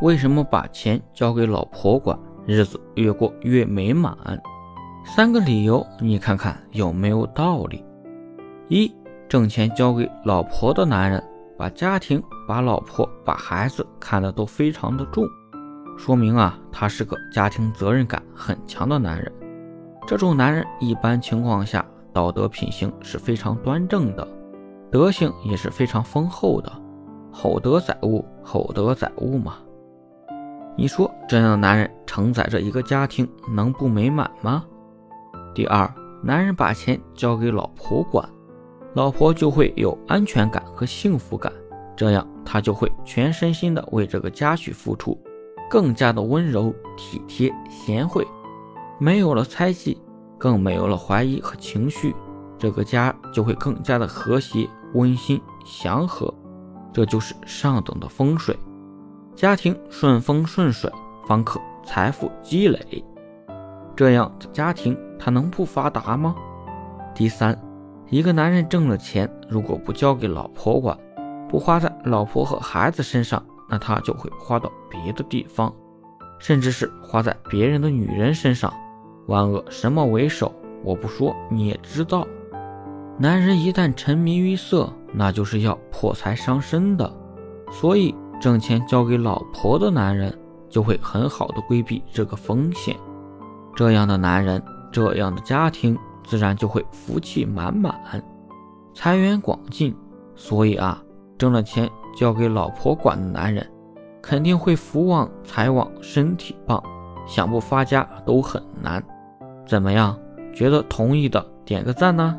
为什么把钱交给老婆管，日子越过越美满？三个理由，你看看有没有道理？一，挣钱交给老婆的男人，把家庭、把老婆、把孩子看得都非常的重，说明啊，他是个家庭责任感很强的男人。这种男人一般情况下道德品行是非常端正的，德行也是非常丰厚的。厚德载物，厚德载物嘛。你说这样的男人承载着一个家庭，能不美满吗？第二，男人把钱交给老婆管，老婆就会有安全感和幸福感，这样他就会全身心的为这个家去付出，更加的温柔体贴贤惠，没有了猜忌，更没有了怀疑和情绪，这个家就会更加的和谐温馨祥和，这就是上等的风水，家庭顺风顺水，方可财富积累。这样的家庭，他能不发达吗？第三，一个男人挣了钱，如果不交给老婆管，不花在老婆和孩子身上，那他就会花到别的地方，甚至是花在别人的女人身上。万恶什么为首？我不说你也知道。男人一旦沉迷于色，那就是要破财伤身的。所以，挣钱交给老婆的男人，就会很好的规避这个风险。这样的男人，这样的家庭，自然就会福气满满，财源广进。所以啊，挣了钱交给老婆管的男人，肯定会福旺财旺，身体棒，想不发家都很难。怎么样？觉得同意的点个赞呢？